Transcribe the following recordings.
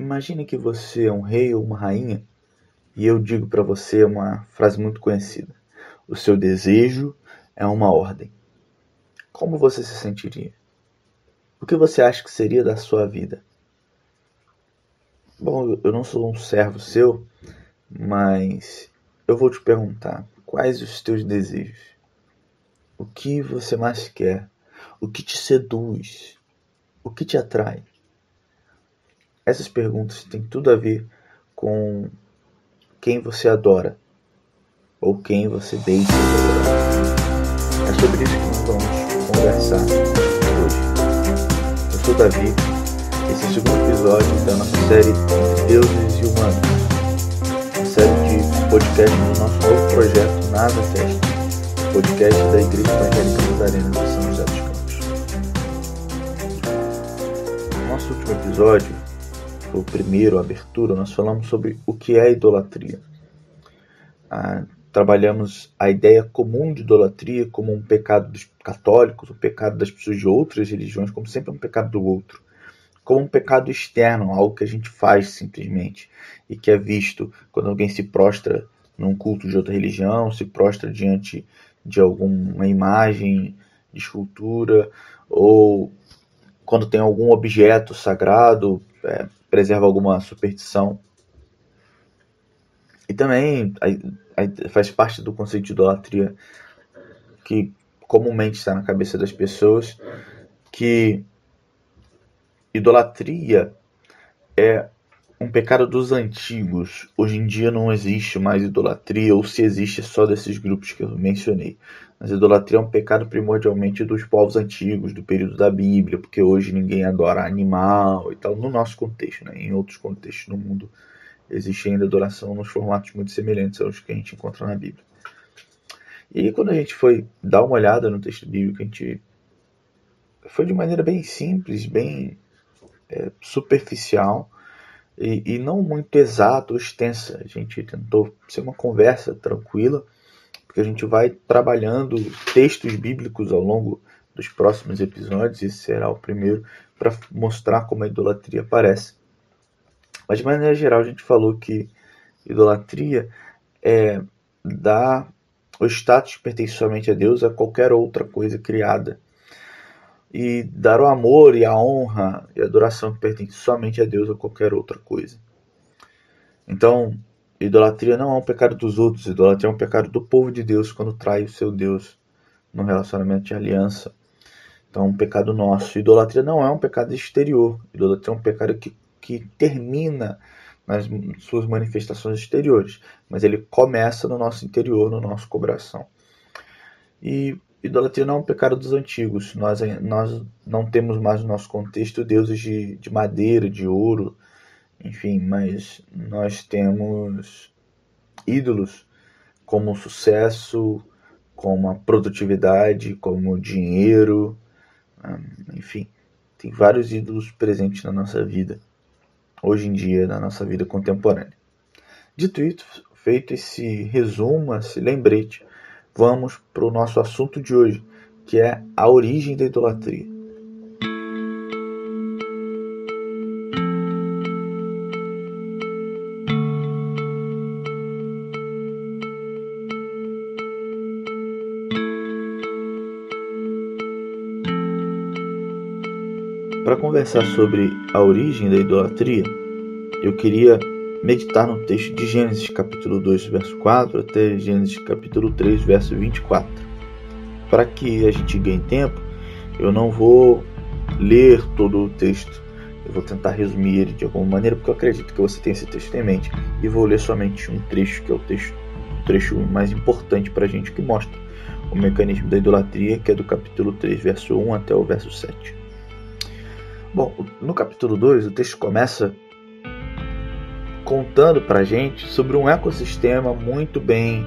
Imagine que você é um rei ou uma rainha e eu digo para você uma frase muito conhecida: O seu desejo é uma ordem. Como você se sentiria? O que você acha que seria da sua vida? Bom, eu não sou um servo seu, mas eu vou te perguntar: quais os teus desejos? O que você mais quer? O que te seduz? O que te atrai? Essas perguntas têm tudo a ver com quem você adora ou quem você deixa de adorar. É sobre isso que nós vamos conversar hoje. Eu sou Davi, esse é o segundo episódio da nossa série Deuses e Humanos, uma série de podcast do nosso novo projeto Nada Festa, podcast da Igreja Evangélica Nazarena de São José dos Campos. No nosso último episódio, o primeiro, a abertura, nós falamos sobre o que é idolatria. Ah, trabalhamos a ideia comum de idolatria como um pecado dos católicos, um pecado das pessoas de outras religiões, como sempre um pecado do outro, como um pecado externo, algo que a gente faz simplesmente e que é visto quando alguém se prostra num culto de outra religião, se prostra diante de alguma imagem de escultura ou quando tem algum objeto sagrado, é, preserva alguma superstição. E também faz parte do conceito de idolatria que comumente está na cabeça das pessoas que idolatria é um pecado dos antigos. Hoje em dia não existe mais idolatria, ou se existe é só desses grupos que eu mencionei. Mas idolatria é um pecado primordialmente dos povos antigos, do período da Bíblia, porque hoje ninguém adora animal e tal, no nosso contexto, né? em outros contextos no mundo existe ainda adoração nos formatos muito semelhantes aos que a gente encontra na Bíblia. E aí, quando a gente foi dar uma olhada no texto bíblico, a gente foi de maneira bem simples, bem é, superficial e, e não muito exata ou extensa. A gente tentou ser uma conversa tranquila porque a gente vai trabalhando textos bíblicos ao longo dos próximos episódios, esse será o primeiro, para mostrar como a idolatria aparece. Mas de maneira geral, a gente falou que idolatria é dar o status que pertence somente a Deus a qualquer outra coisa criada. E dar o amor e a honra e a adoração que pertence somente a Deus a qualquer outra coisa. Então, Idolatria não é um pecado dos outros, idolatria é um pecado do povo de Deus quando trai o seu Deus no relacionamento de aliança. Então, é um pecado nosso. Idolatria não é um pecado exterior, idolatria é um pecado que, que termina nas suas manifestações exteriores, mas ele começa no nosso interior, no nosso coração. E idolatria não é um pecado dos antigos. Nós, nós não temos mais no nosso contexto deuses de, de madeira, de ouro, enfim, mas nós temos ídolos como o sucesso, como a produtividade, como o dinheiro, enfim, tem vários ídolos presentes na nossa vida, hoje em dia, na nossa vida contemporânea. Dito isso, feito esse resumo, esse lembrete, vamos para o nosso assunto de hoje, que é a origem da idolatria. Para conversar sobre a origem da idolatria, eu queria meditar no texto de Gênesis capítulo 2, verso 4 até Gênesis capítulo 3, verso 24. Para que a gente ganhe tempo, eu não vou ler todo o texto. Eu vou tentar resumir ele de alguma maneira, porque eu acredito que você tem esse texto em mente, e vou ler somente um trecho, que é o texto, o trecho mais importante para a gente, que mostra o mecanismo da idolatria, que é do capítulo 3, verso 1 até o verso 7. Bom, no capítulo 2, o texto começa contando para a gente sobre um ecossistema muito bem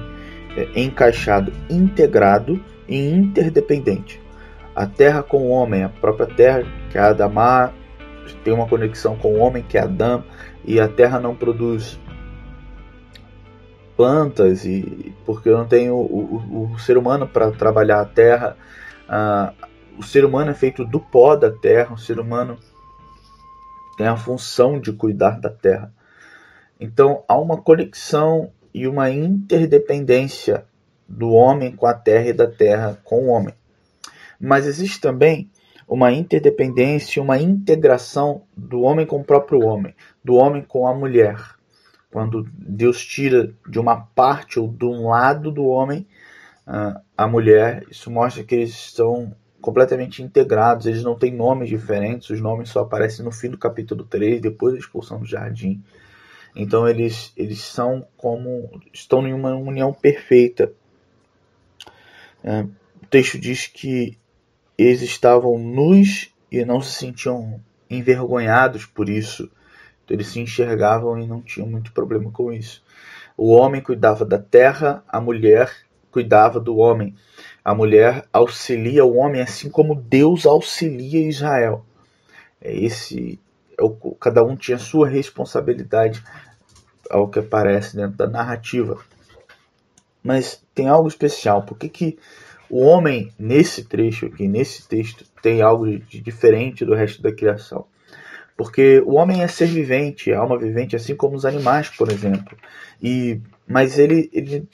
é, encaixado, integrado e interdependente. A terra com o homem, a própria terra, que é Adamá, tem uma conexão com o homem, que é Adão, e a terra não produz plantas, e porque não tem o, o, o ser humano para trabalhar a terra. Ah, o ser humano é feito do pó da terra, o ser humano tem a função de cuidar da terra. Então há uma conexão e uma interdependência do homem com a terra e da terra com o homem. Mas existe também uma interdependência, uma integração do homem com o próprio homem, do homem com a mulher. Quando Deus tira de uma parte ou de um lado do homem uh, a mulher, isso mostra que eles estão completamente integrados, eles não têm nomes diferentes, os nomes só aparecem no fim do capítulo 3, depois da expulsão do jardim. Então eles, eles são como. estão em uma união perfeita. É, o texto diz que eles estavam nus e não se sentiam envergonhados por isso. Então, eles se enxergavam e não tinham muito problema com isso. O homem cuidava da terra, a mulher cuidava do homem. A mulher auxilia o homem assim como Deus auxilia Israel. É esse cada um tinha sua responsabilidade ao que aparece dentro da narrativa. Mas tem algo especial. Por que, que o homem, nesse trecho aqui, nesse texto, tem algo de diferente do resto da criação? Porque o homem é ser vivente, alma vivente, assim como os animais, por exemplo. E, mas ele, ele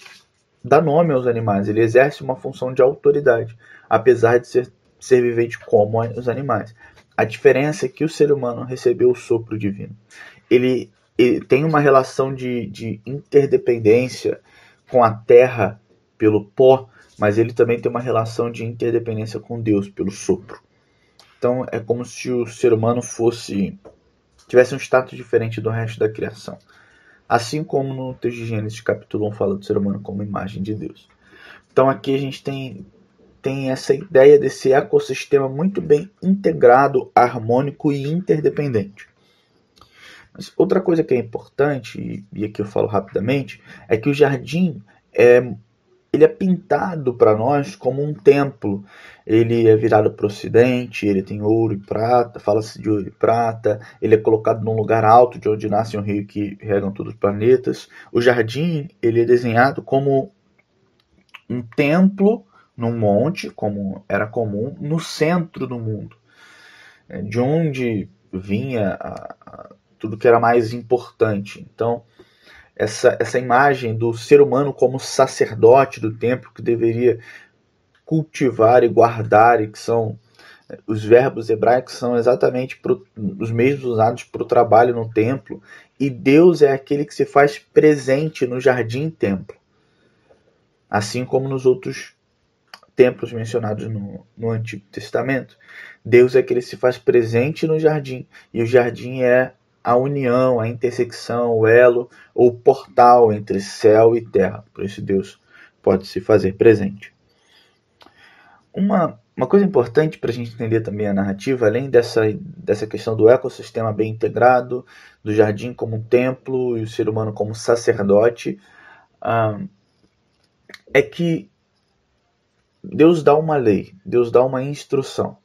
dá nome aos animais, ele exerce uma função de autoridade, apesar de ser, ser vivente como os animais. A diferença é que o ser humano recebeu o sopro divino. Ele, ele tem uma relação de, de interdependência com a terra pelo pó, mas ele também tem uma relação de interdependência com Deus pelo sopro. Então é como se o ser humano fosse tivesse um status diferente do resto da criação. Assim como no texto de Gênesis capítulo 1 fala do ser humano como imagem de Deus. Então aqui a gente tem, tem essa ideia desse ecossistema muito bem integrado, harmônico e interdependente. Mas outra coisa que é importante, e aqui eu falo rapidamente, é que o jardim é ele é pintado para nós como um templo. Ele é virado para o ocidente, ele tem ouro e prata, fala-se de ouro e prata, ele é colocado num lugar alto de onde nasce um rio que regam todos os planetas. O jardim ele é desenhado como um templo num monte, como era comum, no centro do mundo, é, de onde vinha a, a, tudo que era mais importante. Então, essa, essa imagem do ser humano como sacerdote do templo que deveria cultivar e guardar, e que são eh, os verbos hebraicos são exatamente pro, os mesmos usados para o trabalho no templo, e Deus é aquele que se faz presente no jardim-templo, assim como nos outros templos mencionados no, no Antigo Testamento. Deus é aquele que se faz presente no jardim, e o jardim é a união, a intersecção, o elo ou portal entre céu e terra. Por isso Deus pode se fazer presente. Uma, uma coisa importante para a gente entender também a narrativa, além dessa, dessa questão do ecossistema bem integrado, do jardim como um templo e o ser humano como sacerdote, ah, é que Deus dá uma lei, Deus dá uma instrução.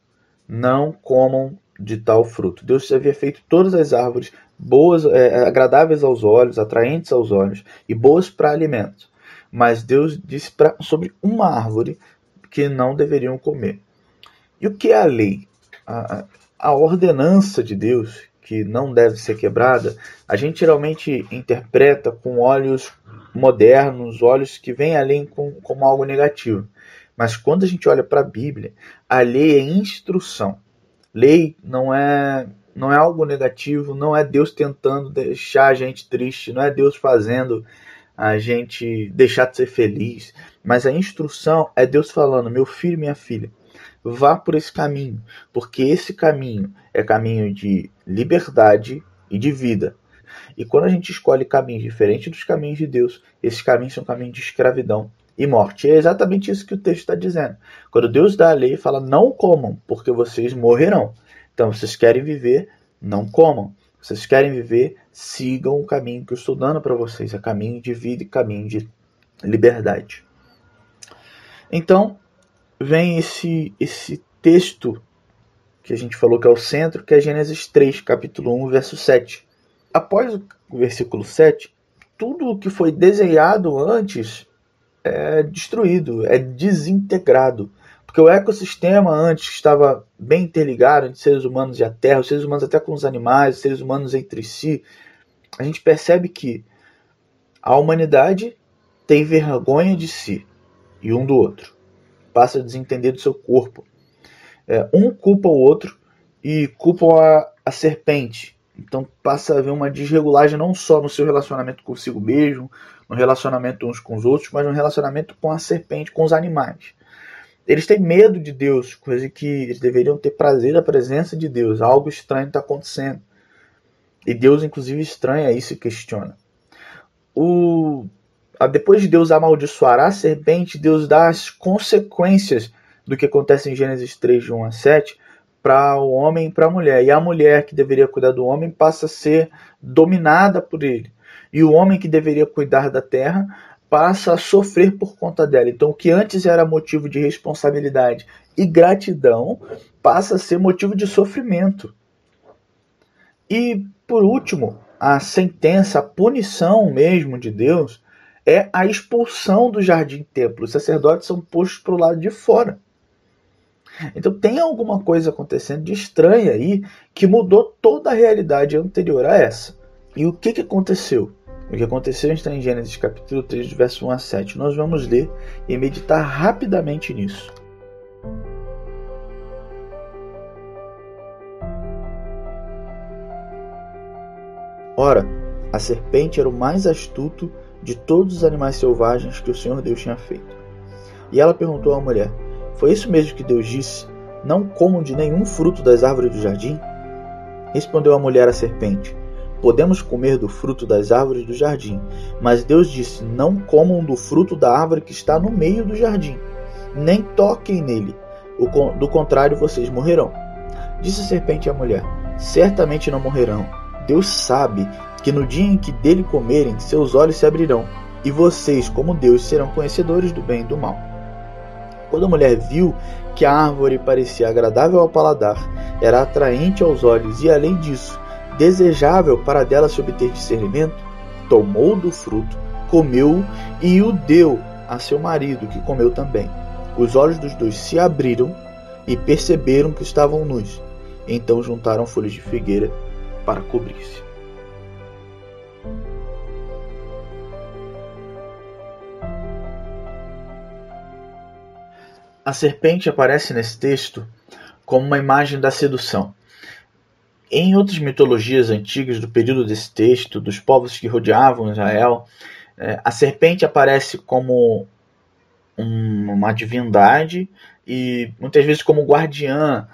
Não comam de tal fruto. Deus havia feito todas as árvores boas, é, agradáveis aos olhos, atraentes aos olhos e boas para alimento. Mas Deus disse pra, sobre uma árvore que não deveriam comer. E o que é a lei? A, a ordenança de Deus, que não deve ser quebrada, a gente geralmente interpreta com olhos modernos, olhos que vêm além com, como algo negativo. Mas quando a gente olha para a Bíblia, a lei é instrução. Lei não é não é algo negativo, não é Deus tentando deixar a gente triste, não é Deus fazendo a gente deixar de ser feliz, mas a instrução é Deus falando: meu filho, minha filha, vá por esse caminho, porque esse caminho é caminho de liberdade e de vida. E quando a gente escolhe caminhos diferentes dos caminhos de Deus, esses caminhos são caminhos de escravidão e morte. É exatamente isso que o texto está dizendo. Quando Deus dá a lei, fala: não comam, porque vocês morrerão. Então, vocês querem viver, não comam. Vocês querem viver, sigam o caminho que eu estou dando para vocês, é caminho de vida e caminho de liberdade. Então, vem esse esse texto que a gente falou que é o centro, que é Gênesis 3, capítulo 1, verso 7. Após o versículo 7, tudo o que foi desenhado antes é destruído, é desintegrado. Porque o ecossistema antes estava bem interligado entre seres humanos e a Terra, os seres humanos até com os animais, os seres humanos entre si. A gente percebe que a humanidade tem vergonha de si e um do outro. Passa a desentender do seu corpo. É, um culpa o outro e culpa a, a serpente. Então passa a haver uma desregulagem não só no seu relacionamento consigo mesmo, no relacionamento uns com os outros, mas no relacionamento com a serpente, com os animais. Eles têm medo de Deus, coisa que eles deveriam ter prazer da presença de Deus. Algo estranho está acontecendo. E Deus, inclusive, estranha isso e questiona. O... Depois de Deus amaldiçoar a serpente, Deus dá as consequências do que acontece em Gênesis 3, de 1 a 7, para o homem e para a mulher. E a mulher que deveria cuidar do homem passa a ser dominada por ele. E o homem que deveria cuidar da terra passa a sofrer por conta dela. Então, o que antes era motivo de responsabilidade e gratidão passa a ser motivo de sofrimento. E, por último, a sentença, a punição mesmo de Deus é a expulsão do jardim-templo. Os sacerdotes são postos para o lado de fora. Então tem alguma coisa acontecendo de estranha aí que mudou toda a realidade anterior a essa. E o que, que aconteceu? O que aconteceu está em Gênesis capítulo 3, verso 1 a 7. Nós vamos ler e meditar rapidamente nisso. Ora, a serpente era o mais astuto de todos os animais selvagens que o Senhor Deus tinha feito. E ela perguntou à mulher: Foi isso mesmo que Deus disse? Não comam de nenhum fruto das árvores do jardim? Respondeu a mulher à serpente: Podemos comer do fruto das árvores do jardim, mas Deus disse: Não comam do fruto da árvore que está no meio do jardim, nem toquem nele, do contrário vocês morrerão. Disse a serpente à mulher: Certamente não morrerão. Deus sabe que no dia em que dele comerem, seus olhos se abrirão, e vocês, como Deus, serão conhecedores do bem e do mal. Quando a mulher viu que a árvore parecia agradável ao paladar, era atraente aos olhos e, além disso, desejável para dela se obter discernimento, tomou do fruto, comeu e o deu a seu marido, que comeu também. Os olhos dos dois se abriram e perceberam que estavam nus. Então juntaram folhas de figueira para cobrir-se. A serpente aparece nesse texto como uma imagem da sedução. Em outras mitologias antigas do período desse texto, dos povos que rodeavam Israel, é, a serpente aparece como uma divindade e muitas vezes como guardiã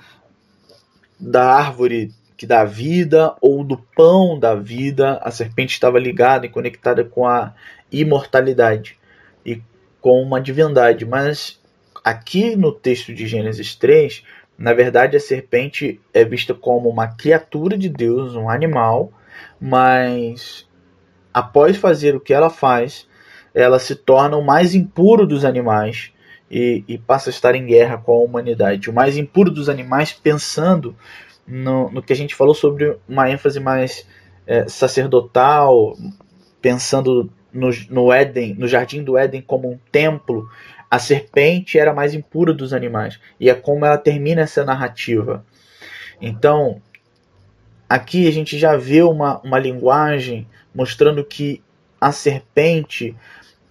da árvore que dá vida ou do pão da vida. A serpente estava ligada e conectada com a imortalidade e com uma divindade. Mas aqui no texto de Gênesis 3, na verdade, a serpente é vista como uma criatura de Deus, um animal, mas após fazer o que ela faz, ela se torna o mais impuro dos animais e, e passa a estar em guerra com a humanidade. O mais impuro dos animais, pensando no, no que a gente falou sobre uma ênfase mais é, sacerdotal, pensando no, no Éden, no jardim do Éden como um templo, a serpente era a mais impura dos animais. E é como ela termina essa narrativa. Então, aqui a gente já vê uma, uma linguagem mostrando que a serpente,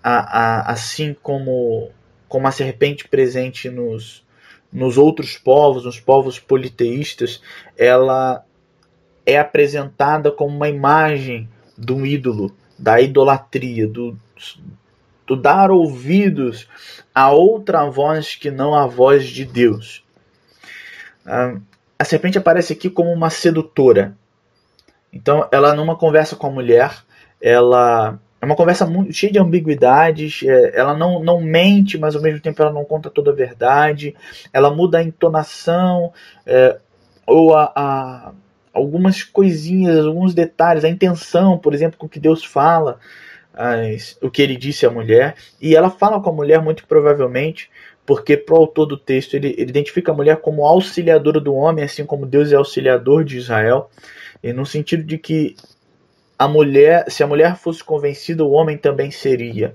a, a, assim como, como a serpente presente nos, nos outros povos, nos povos politeístas, ela é apresentada como uma imagem do ídolo, da idolatria, do, dar ouvidos a outra voz que não a voz de Deus. Ah, a serpente aparece aqui como uma sedutora. Então, ela numa conversa com a mulher, ela é uma conversa muito, cheia de ambiguidades. É, ela não, não mente, mas ao mesmo tempo ela não conta toda a verdade. Ela muda a entonação é, ou a, a, algumas coisinhas, alguns detalhes, a intenção, por exemplo, com que Deus fala as, o que ele disse à mulher, e ela fala com a mulher muito provavelmente, porque para o autor do texto ele, ele, identifica a mulher como auxiliadora do homem, assim como Deus é auxiliador de Israel, e no sentido de que a mulher, se a mulher fosse convencida, o homem também seria.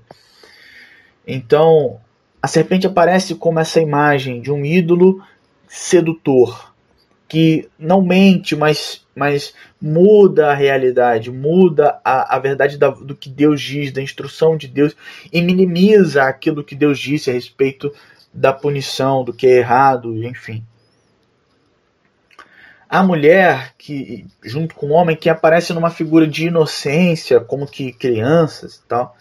Então, a serpente aparece como essa imagem de um ídolo sedutor que não mente, mas, mas muda a realidade, muda a, a verdade da, do que Deus diz, da instrução de Deus e minimiza aquilo que Deus disse a respeito da punição, do que é errado, enfim. A mulher que junto com o homem que aparece numa figura de inocência, como que crianças e tal,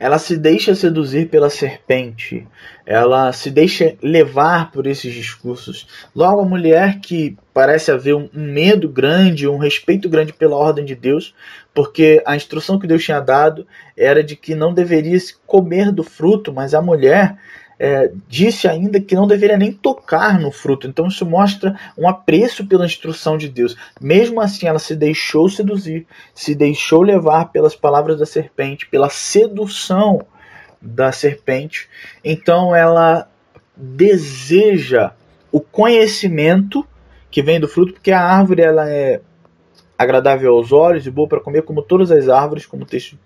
ela se deixa seduzir pela serpente, ela se deixa levar por esses discursos. Logo, a mulher que parece haver um medo grande, um respeito grande pela ordem de Deus, porque a instrução que Deus tinha dado era de que não deveria se comer do fruto, mas a mulher é, disse ainda que não deveria nem tocar no fruto. Então isso mostra um apreço pela instrução de Deus. Mesmo assim, ela se deixou seduzir, se deixou levar pelas palavras da serpente, pela sedução da serpente. Então ela deseja o conhecimento que vem do fruto, porque a árvore ela é agradável aos olhos e boa para comer, como todas as árvores, como o texto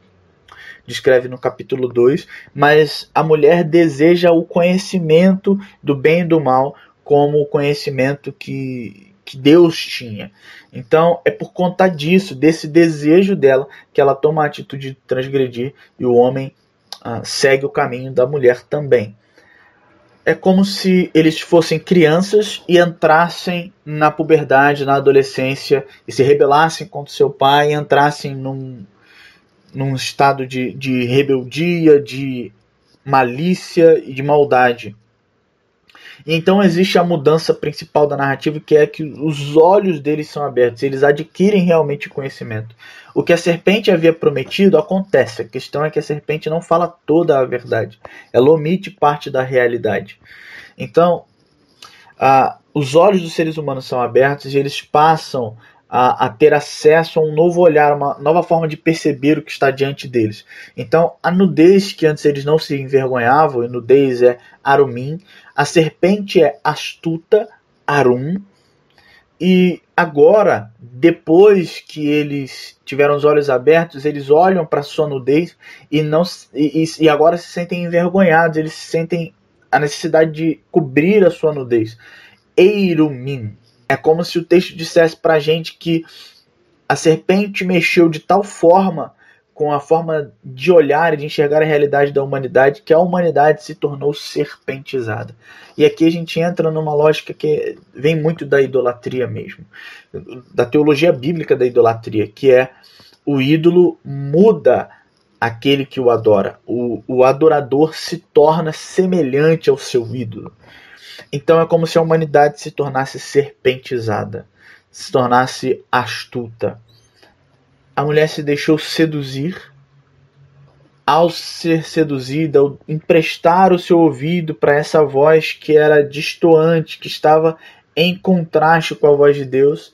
descreve no capítulo 2, mas a mulher deseja o conhecimento do bem e do mal como o conhecimento que, que Deus tinha. Então é por conta disso, desse desejo dela, que ela toma a atitude de transgredir e o homem ah, segue o caminho da mulher também. É como se eles fossem crianças e entrassem na puberdade, na adolescência e se rebelassem contra seu pai e entrassem num, num estado de, de rebeldia, de malícia e de maldade. E então existe a mudança principal da narrativa, que é que os olhos deles são abertos, eles adquirem realmente conhecimento. O que a serpente havia prometido acontece. A questão é que a serpente não fala toda a verdade, ela omite parte da realidade. Então, os olhos dos seres humanos são abertos e eles passam a, a, ter acesso a um novo olhar, uma nova forma de perceber o que está diante deles. Então, a nudez que antes eles não se envergonhavam, e nudez é Arumim, a serpente é astuta, Arum, e agora, depois que eles tiveram os olhos abertos, eles olham para sua nudez e não e, e, agora se sentem envergonhados, eles sentem a necessidade de cobrir a sua nudez. Eirumim, é como se o texto dissesse para a gente que a serpente mexeu de tal forma com a forma de olhar e de enxergar a realidade da humanidade que a humanidade se tornou serpentizada. E aqui a gente entra numa lógica que vem muito da idolatria mesmo, da teologia bíblica da idolatria, que é o ídolo muda aquele que o adora. O, o adorador se torna semelhante ao seu ídolo. Então é como se a humanidade se tornasse serpentizada, se tornasse astuta. A mulher se deixou seduzir. Ao ser seduzida, ao emprestar o seu ouvido para essa voz que era distoante, que estava em contraste com a voz de Deus,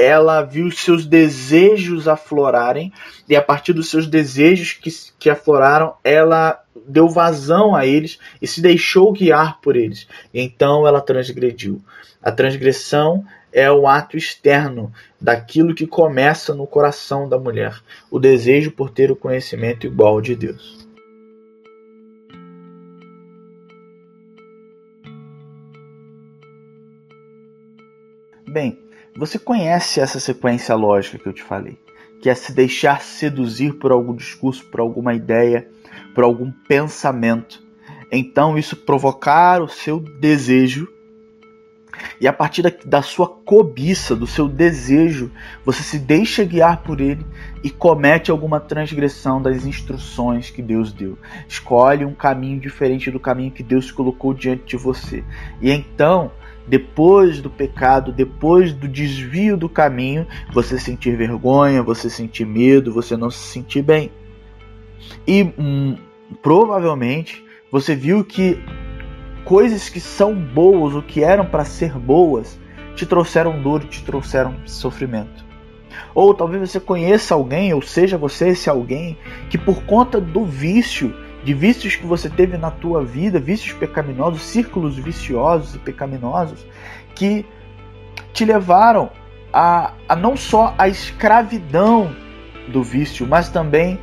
ela viu seus desejos aflorarem, e a partir dos seus desejos que, que afloraram, ela deu vazão a eles e se deixou guiar por eles. Então ela transgrediu. A transgressão é o ato externo daquilo que começa no coração da mulher, o desejo por ter o conhecimento igual de Deus. Bem, você conhece essa sequência lógica que eu te falei, que é se deixar seduzir por algum discurso, por alguma ideia, por algum pensamento. Então isso provocar o seu desejo e a partir da, da, sua cobiça, do seu desejo, você se deixa guiar por ele e comete alguma transgressão das instruções que Deus deu. Escolhe um caminho diferente do caminho que Deus colocou diante de você. E então depois do pecado, depois do desvio do caminho, você sentir vergonha, você sentir medo, você não se sentir bem. E hum, provavelmente você viu que coisas que são boas, o que eram para ser boas, te trouxeram dor, te trouxeram sofrimento. Ou talvez você conheça alguém, ou seja você esse alguém, que por conta do vício de vícios que você teve na tua vida, vícios pecaminosos, círculos viciosos e pecaminosos, que te levaram a, a não só a escravidão do vício, mas também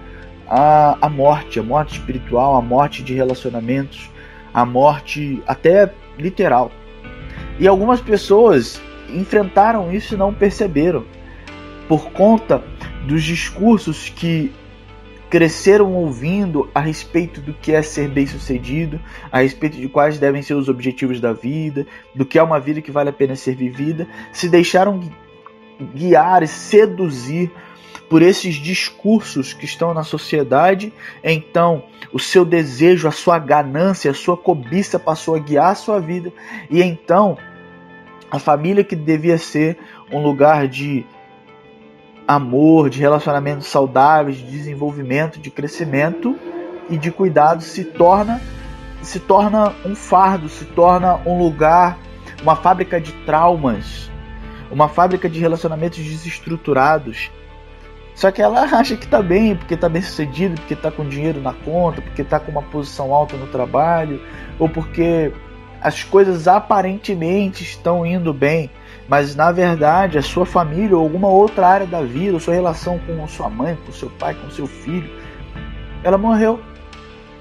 a, a morte, a morte espiritual, a morte de relacionamentos, a morte até literal. E algumas pessoas enfrentaram isso e não perceberam, por conta dos discursos que cresceram ouvindo a respeito do que é ser bem-sucedido, a respeito de quais devem ser os objetivos da vida, do que é uma vida que vale a pena ser vivida, se deixaram guiar e seduzir por esses discursos que estão na sociedade, então o seu desejo, a sua ganância, a sua cobiça passou a guiar a sua vida, e então a família que devia ser um lugar de amor, de relacionamentos saudáveis, de desenvolvimento, de crescimento e de cuidado se torna se torna um fardo, se torna um lugar, uma fábrica de traumas, uma fábrica de relacionamentos desestruturados. Só que ela acha que está bem, porque está bem sucedido, porque está com dinheiro na conta, porque está com uma posição alta no trabalho, ou porque as coisas aparentemente estão indo bem, mas na verdade a sua família ou alguma outra área da vida, sua relação com sua mãe, com seu pai, com seu filho, ela morreu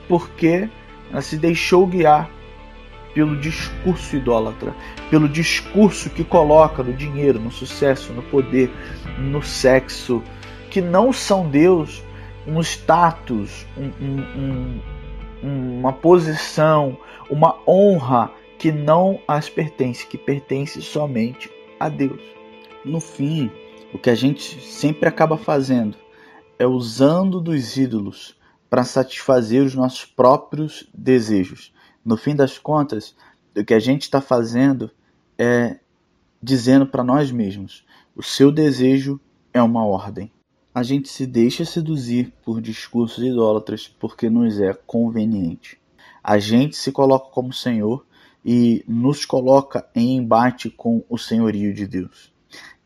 porque ela se deixou guiar pelo discurso idólatra, pelo discurso que coloca no dinheiro, no sucesso, no poder, no sexo, que não são Deus, um status, um, um, um, uma posição, uma honra que não as pertence, que pertence somente a Deus. No fim, o que a gente sempre acaba fazendo é usando dos ídolos para satisfazer os nossos próprios desejos. No fim das contas, o que a gente está fazendo é dizendo para nós mesmos: o seu desejo é uma ordem. A gente se deixa seduzir por discursos idólatras porque nos é conveniente. A gente se coloca como Senhor e nos coloca em embate com o senhorio de Deus.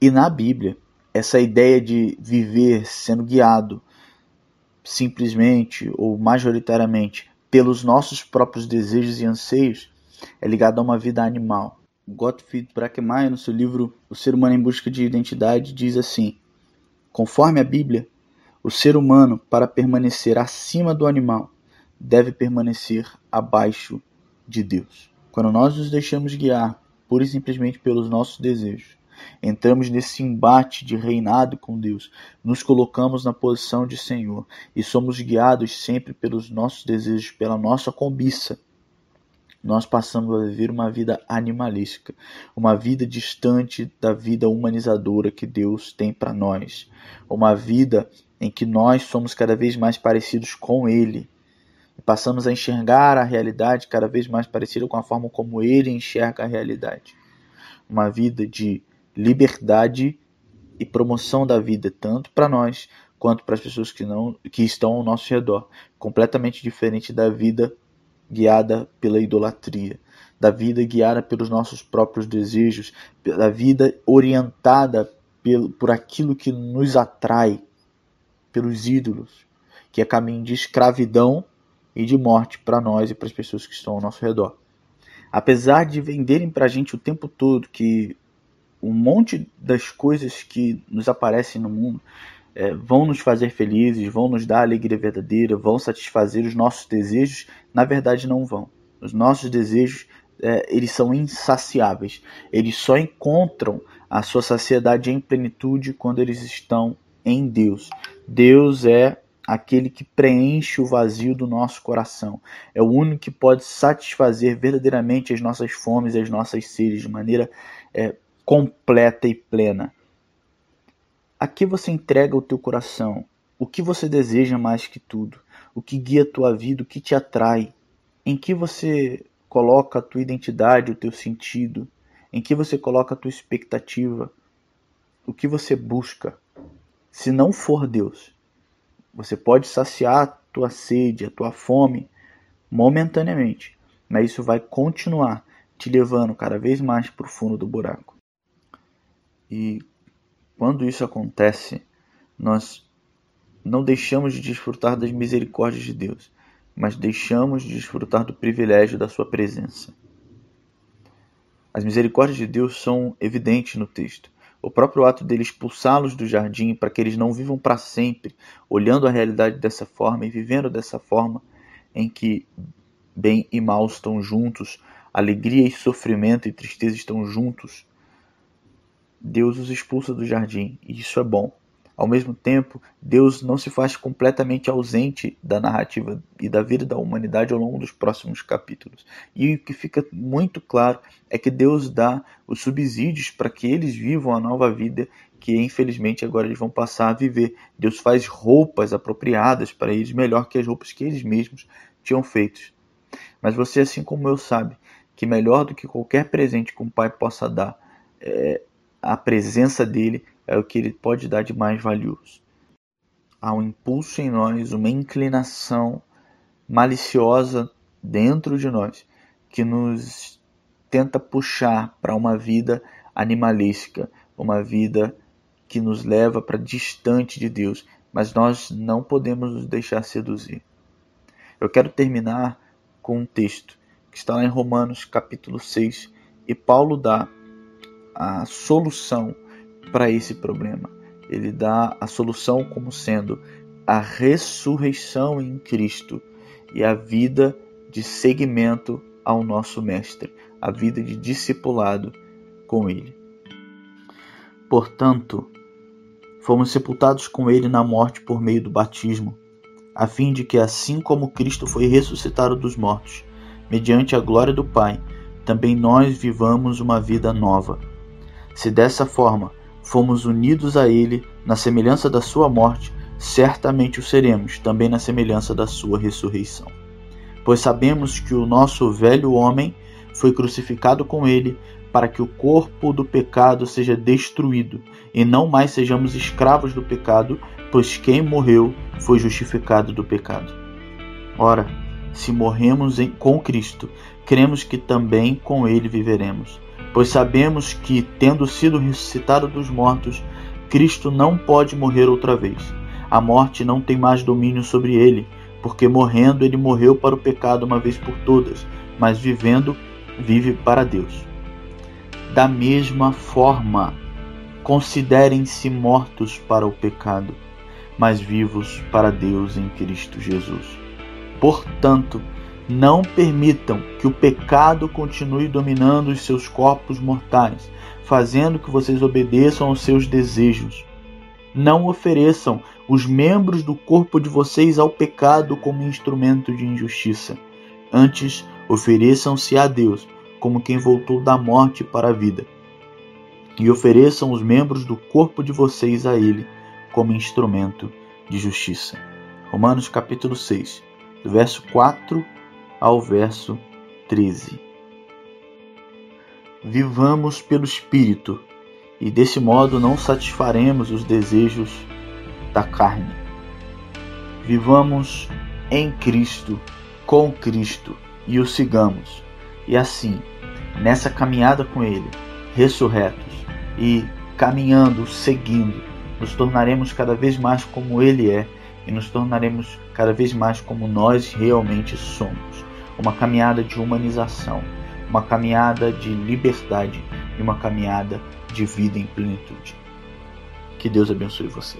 E na Bíblia, essa ideia de viver sendo guiado simplesmente ou majoritariamente pelos nossos próprios desejos e anseios é ligada a uma vida animal. Gottfried Brackmeyer, no seu livro O Ser Humano em Busca de Identidade, diz assim: Conforme a Bíblia, o ser humano, para permanecer acima do animal, deve permanecer abaixo de Deus. Quando nós nos deixamos guiar pura e simplesmente pelos nossos desejos, entramos nesse embate de reinado com Deus, nos colocamos na posição de Senhor e somos guiados sempre pelos nossos desejos, pela nossa cobiça. Nós passamos a viver uma vida animalística, uma vida distante da vida humanizadora que Deus tem para nós, uma vida em que nós somos cada vez mais parecidos com Ele passamos a enxergar a realidade cada vez mais parecida com a forma como ele enxerga a realidade. Uma vida de liberdade e promoção da vida, tanto para nós quanto para as pessoas que, não, que estão ao nosso redor. Completamente diferente da vida guiada pela idolatria, da vida guiada pelos nossos próprios desejos, da vida orientada pelo, por aquilo que nos atrai, pelos ídolos, que é caminho de escravidão e de morte para nós e para as pessoas que estão ao nosso redor. Apesar de venderem para a gente o tempo todo que um monte das coisas que nos aparecem no mundo é, vão nos fazer felizes, vão nos dar alegria verdadeira, vão satisfazer os nossos desejos, na verdade não vão. Os nossos desejos é, eles são insaciáveis. Eles só encontram a sua saciedade em plenitude quando eles estão em Deus. Deus é aquele que preenche o vazio do nosso coração. É o único que pode satisfazer verdadeiramente as nossas fomes e as nossas sedes de maneira é, completa e plena. A que você entrega o teu coração? O que você deseja mais que tudo? O que guia a tua vida? O que te atrai? Em que você coloca a tua identidade, o teu sentido? Em que você coloca a tua expectativa? O que você busca? Se não for Deus, você pode saciar a tua sede, a tua fome momentaneamente, mas isso vai continuar te levando cada vez mais para o fundo do buraco. E quando isso acontece, nós não deixamos de desfrutar das misericórdias de Deus, mas deixamos de desfrutar do privilégio da sua presença. As misericórdias de Deus são evidentes no texto. O próprio ato dele expulsá-los do jardim para que eles não vivam para sempre, olhando a realidade dessa forma e vivendo dessa forma, em que bem e mal estão juntos, alegria e sofrimento e tristeza estão juntos, Deus os expulsa do jardim, e isso é bom. Ao mesmo tempo, Deus não se faz completamente ausente da narrativa e da vida da humanidade ao longo dos próximos capítulos. E o que fica muito claro é que Deus dá os subsídios para que eles vivam a nova vida que infelizmente agora eles vão passar a viver. Deus faz roupas apropriadas para eles, melhor que as roupas que eles mesmos tinham feitas. Mas você, assim como eu, sabe que melhor do que qualquer presente que um pai possa dar é a presença dele é o que ele pode dar de mais valioso. Há um impulso em nós, uma inclinação maliciosa dentro de nós que nos tenta puxar para uma vida animalística, uma vida que nos leva para distante de Deus, mas nós não podemos nos deixar seduzir. Eu quero terminar com um texto que está lá em Romanos capítulo 6 e Paulo dá a solução para esse problema. Ele dá a solução como sendo a ressurreição em Cristo e a vida de seguimento ao nosso Mestre, a vida de discipulado com Ele. Portanto, fomos sepultados com Ele na morte por meio do batismo, a fim de que, assim como Cristo foi ressuscitado dos mortos, mediante a glória do Pai, também nós vivamos uma vida nova. Se dessa forma fomos unidos a Ele na semelhança da Sua morte, certamente o seremos também na semelhança da Sua ressurreição. Pois sabemos que o nosso velho homem foi crucificado com Ele para que o corpo do pecado seja destruído e não mais sejamos escravos do pecado, pois quem morreu foi justificado do pecado. Ora, se morremos em, com Cristo, cremos que também com Ele viveremos pois sabemos que, tendo sido ressuscitado dos mortos, Cristo não pode morrer outra vez. A morte não tem mais domínio sobre ele, porque morrendo ele morreu para o pecado uma vez por todas, mas vivendo, vive para Deus. Da mesma forma, considerem-se mortos para o pecado, mas vivos para Deus em Cristo Jesus. Portanto, não permitam que o pecado continue dominando os seus corpos mortais, fazendo que vocês obedeçam aos seus desejos. Não ofereçam os membros do corpo de vocês ao pecado como instrumento de injustiça. Antes, ofereçam-se a Deus como quem voltou da morte para a vida. E ofereçam os membros do corpo de vocês a Ele como instrumento de justiça. Romanos capítulo 6, verso 4 ao verso 13. Vivamos pelo Espírito, e desse modo não satisfaremos os desejos da carne. Vivamos em Cristo, com Cristo, e o sigamos. E assim, nessa caminhada com Ele, ressurretos e caminhando, seguindo, nos tornaremos cada vez mais como Ele é e nos tornaremos cada vez mais como nós realmente somos uma caminhada de humanização, uma caminhada de liberdade e uma caminhada de vida em plenitude. Que Deus abençoe você.